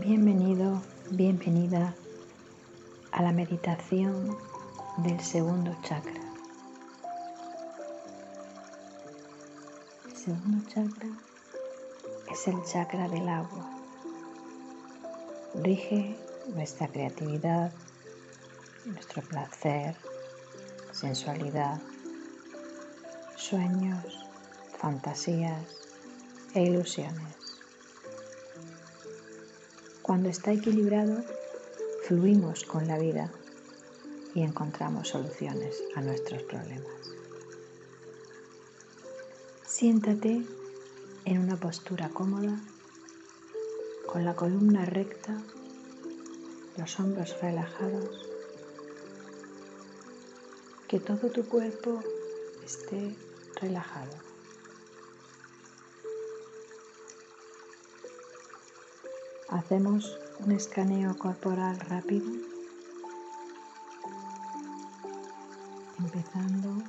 Bienvenido, bienvenida a la meditación del segundo chakra. El segundo chakra es el chakra del agua. Rige nuestra creatividad, nuestro placer, sensualidad, sueños, fantasías e ilusiones. Cuando está equilibrado, fluimos con la vida y encontramos soluciones a nuestros problemas. Siéntate en una postura cómoda, con la columna recta, los hombros relajados, que todo tu cuerpo esté relajado. Hacemos un escaneo corporal rápido, empezando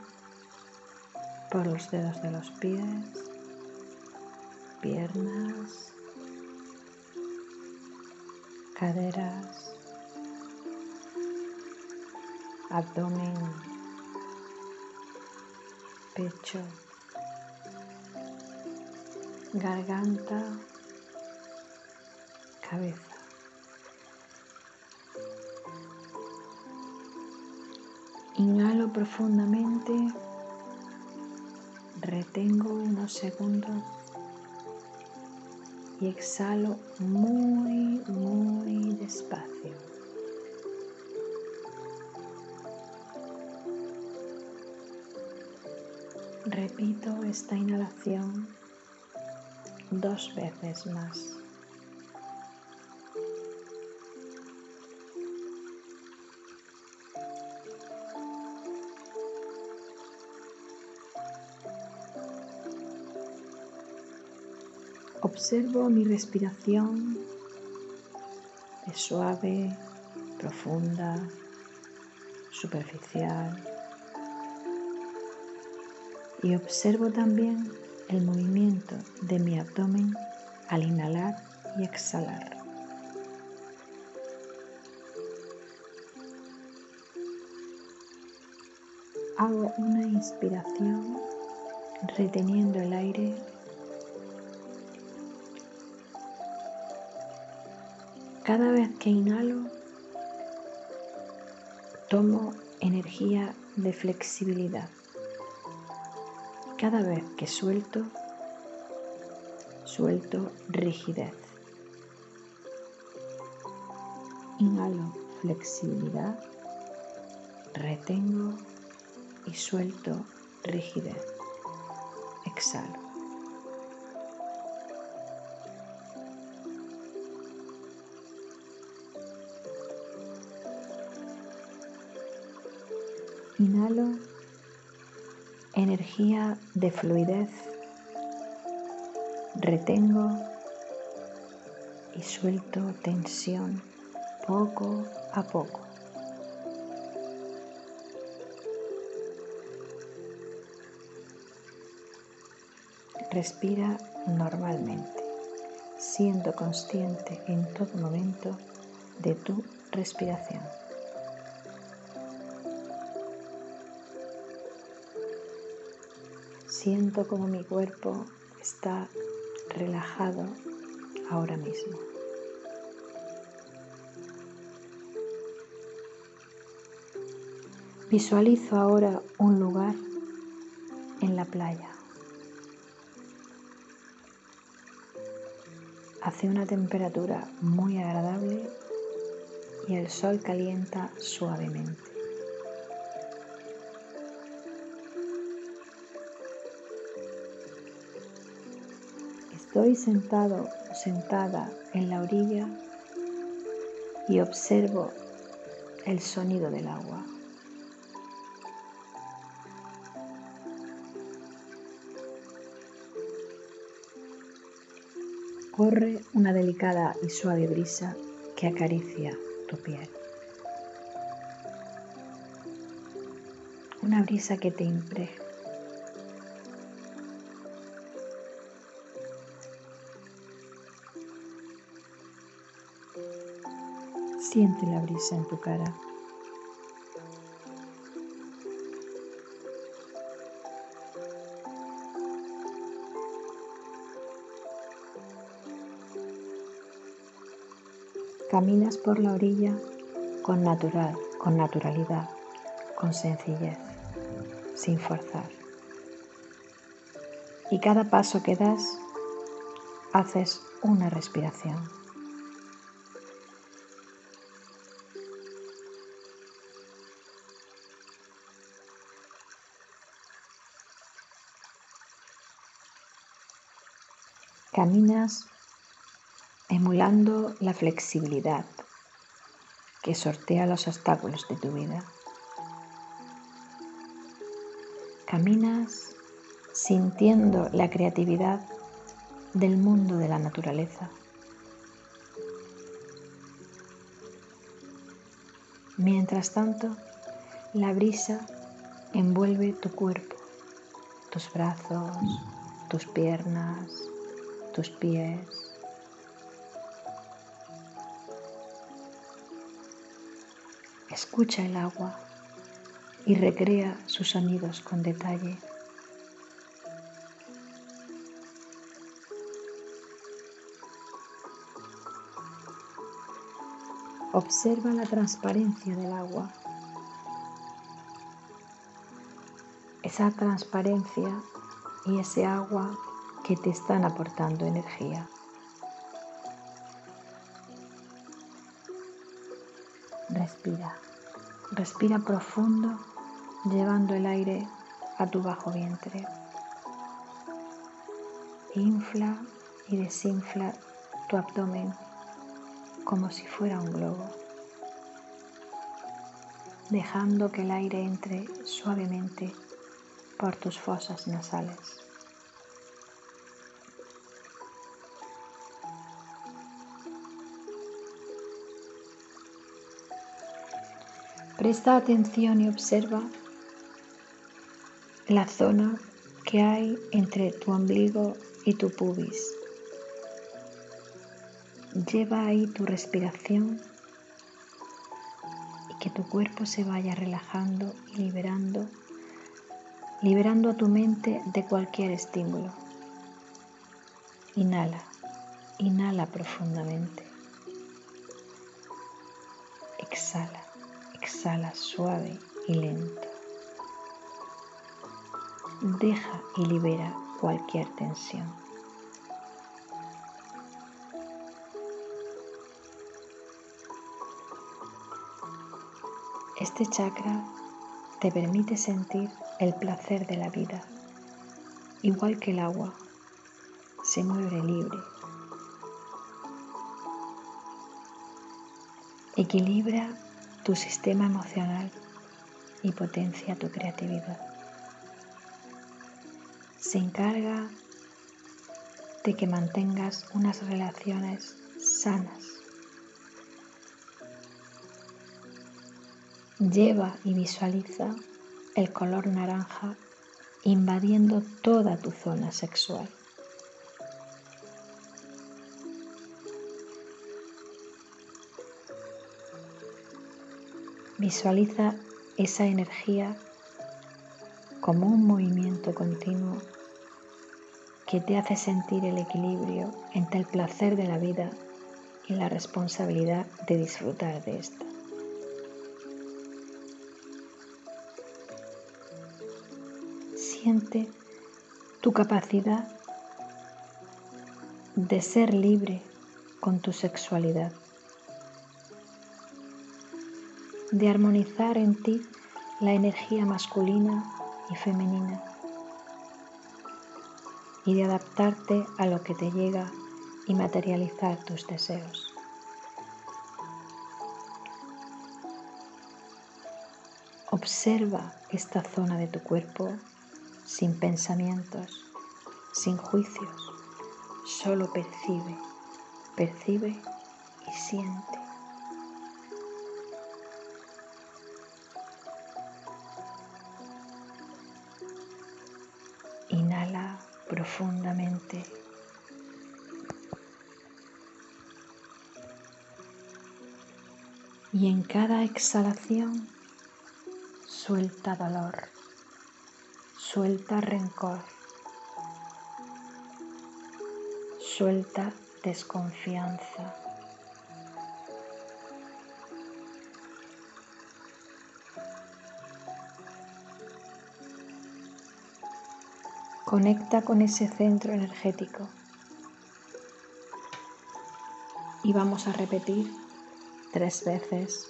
por los dedos de los pies, piernas, caderas, abdomen, pecho, garganta, cabeza. Inhalo profundamente, retengo unos segundos y exhalo muy, muy despacio. Repito esta inhalación dos veces más. Observo mi respiración, es suave, profunda, superficial. Y observo también el movimiento de mi abdomen al inhalar y exhalar. Hago una inspiración reteniendo el aire Cada vez que inhalo, tomo energía de flexibilidad. Cada vez que suelto, suelto rigidez. Inhalo flexibilidad, retengo y suelto rigidez. Exhalo. Inhalo energía de fluidez, retengo y suelto tensión poco a poco. Respira normalmente, siendo consciente en todo momento de tu respiración. Siento como mi cuerpo está relajado ahora mismo. Visualizo ahora un lugar en la playa. Hace una temperatura muy agradable y el sol calienta suavemente. Estoy sentado o sentada en la orilla y observo el sonido del agua. Corre una delicada y suave brisa que acaricia tu piel. Una brisa que te impregna Siente la brisa en tu cara. Caminas por la orilla con natural, con naturalidad, con sencillez, sin forzar. Y cada paso que das, haces una respiración. Caminas emulando la flexibilidad que sortea los obstáculos de tu vida. Caminas sintiendo la creatividad del mundo de la naturaleza. Mientras tanto, la brisa envuelve tu cuerpo, tus brazos, tus piernas, tus pies. Escucha el agua y recrea sus sonidos con detalle. Observa la transparencia del agua. Esa transparencia y ese agua que te están aportando energía. Respira, respira profundo llevando el aire a tu bajo vientre. Infla y desinfla tu abdomen como si fuera un globo, dejando que el aire entre suavemente por tus fosas nasales. Presta atención y observa la zona que hay entre tu ombligo y tu pubis. Lleva ahí tu respiración y que tu cuerpo se vaya relajando y liberando, liberando a tu mente de cualquier estímulo. Inhala, inhala profundamente. Exhala. Exhala suave y lento. Deja y libera cualquier tensión. Este chakra te permite sentir el placer de la vida, igual que el agua, se mueve libre. Equilibra tu sistema emocional y potencia tu creatividad. Se encarga de que mantengas unas relaciones sanas. Lleva y visualiza el color naranja invadiendo toda tu zona sexual. Visualiza esa energía como un movimiento continuo que te hace sentir el equilibrio entre el placer de la vida y la responsabilidad de disfrutar de esta. Siente tu capacidad de ser libre con tu sexualidad de armonizar en ti la energía masculina y femenina y de adaptarte a lo que te llega y materializar tus deseos. Observa esta zona de tu cuerpo sin pensamientos, sin juicios, solo percibe, percibe y siente. Y en cada exhalación suelta dolor, suelta rencor, suelta desconfianza. Conecta con ese centro energético y vamos a repetir tres veces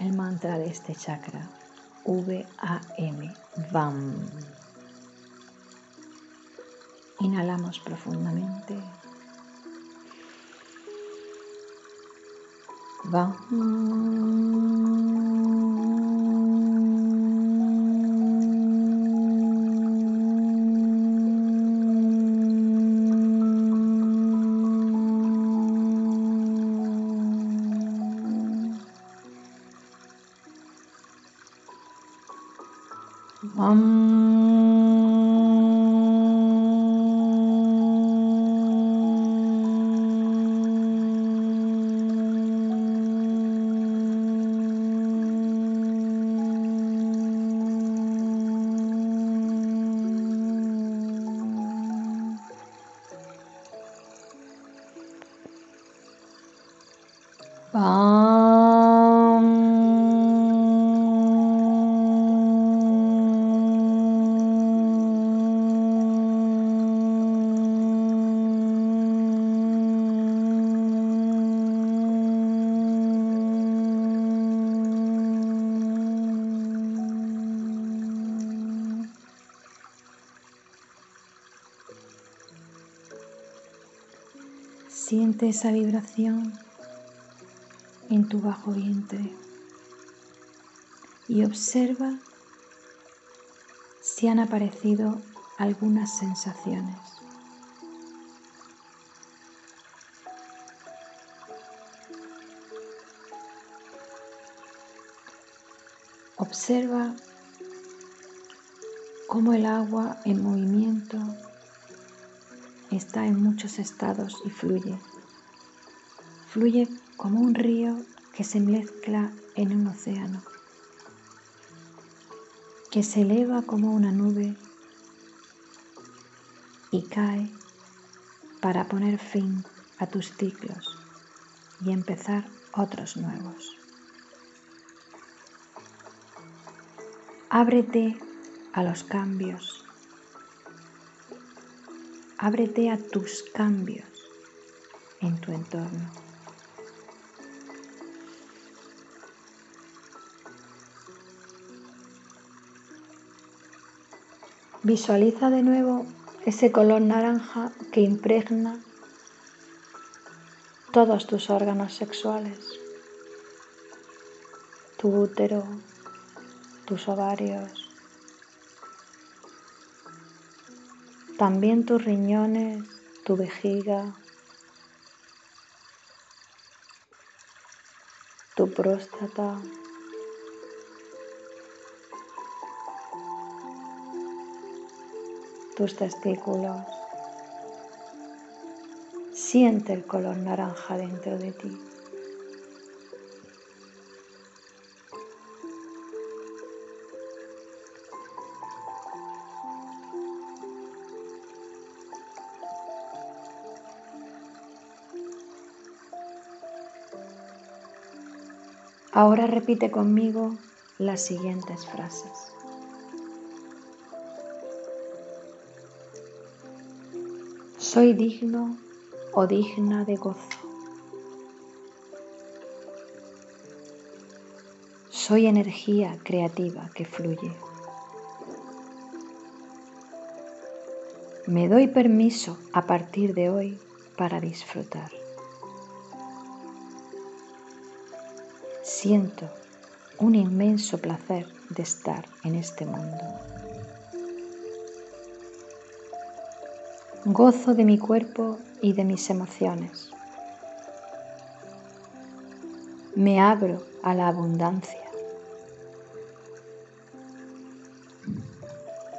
el mantra de este chakra V-A-M, VAM. Inhalamos profundamente. VAM. Siente esa vibración en tu bajo vientre y observa si han aparecido algunas sensaciones. Observa cómo el agua en movimiento está en muchos estados y fluye. Fluye como un río que se mezcla en un océano, que se eleva como una nube y cae para poner fin a tus ciclos y empezar otros nuevos. Ábrete a los cambios Ábrete a tus cambios en tu entorno. Visualiza de nuevo ese color naranja que impregna todos tus órganos sexuales, tu útero, tus ovarios, también tus riñones, tu vejiga, tu próstata, tus testículos. Siente el color naranja dentro de ti. Ahora repite conmigo las siguientes frases. Soy digno o digna de gozo. Soy energía creativa que fluye. Me doy permiso a partir de hoy para disfrutar. Siento un inmenso placer de estar en este mundo. Gozo de mi cuerpo y de mis emociones. Me abro a la abundancia.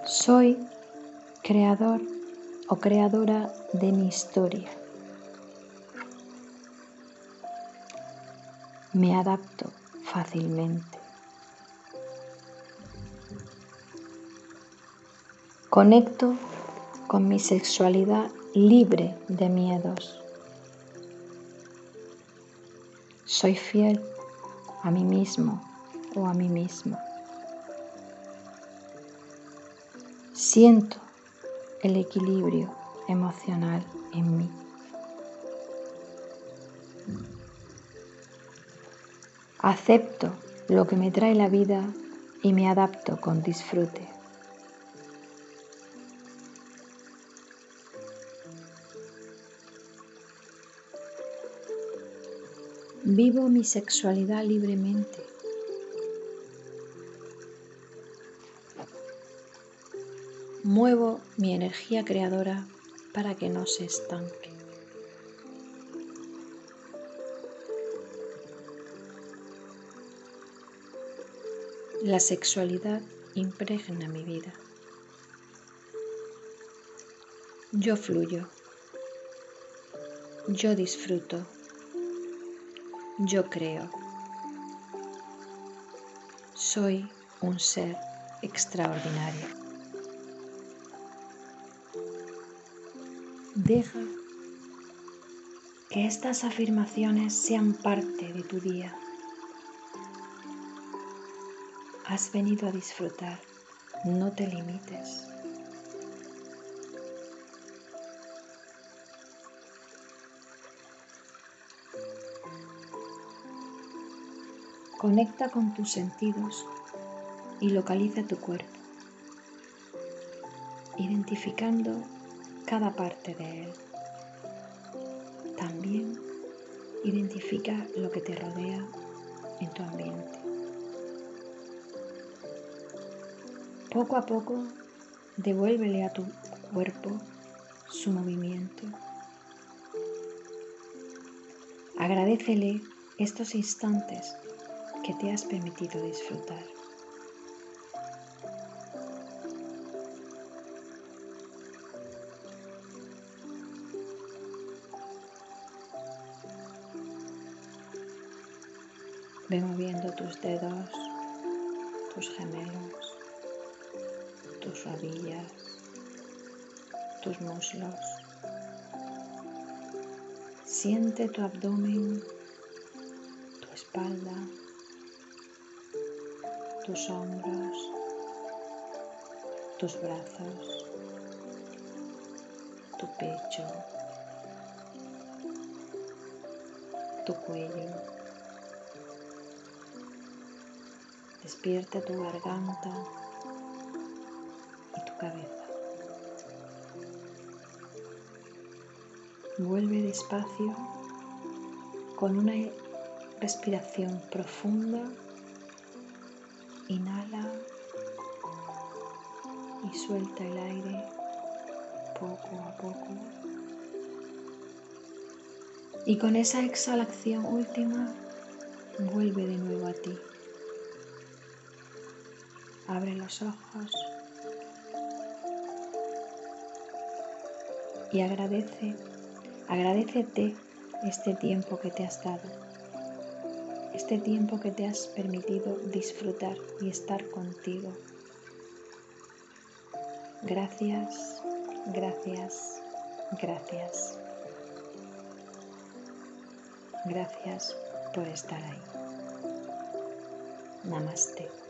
Soy creador o creadora de mi historia. Me adapto fácilmente. Conecto con mi sexualidad libre de miedos. Soy fiel a mí mismo o a mí misma. Siento el equilibrio emocional en mí. Acepto lo que me trae la vida y me adapto con disfrute. Vivo mi sexualidad libremente. Muevo mi energía creadora para que no se estanque. La sexualidad impregna mi vida. Yo fluyo. Yo disfruto. Yo creo. Soy un ser extraordinario. Deja que estas afirmaciones sean parte de tu día. Has venido a disfrutar, no te limites. Conecta con tus sentidos y localiza tu cuerpo, identificando cada parte de él. También identifica lo que te rodea en tu ambiente. Poco a poco devuélvele a tu cuerpo su movimiento. Agradecele estos instantes que te has permitido disfrutar. Ve moviendo tus dedos, tus gemelos, tus rodillas, tus muslos. Siente tu abdomen, tu espalda, tus hombros, tus brazos, tu pecho, tu cuello. Despierta tu garganta cabeza. Vuelve despacio con una respiración profunda Inhala y suelta el aire poco a poco. Y con esa exhalación última, vuelve de nuevo a ti. Abre los ojos y agradece, agradecete este tiempo que te has dado este tiempo que te has permitido disfrutar y estar contigo. Gracias, gracias, gracias. Gracias por estar ahí. Namaste.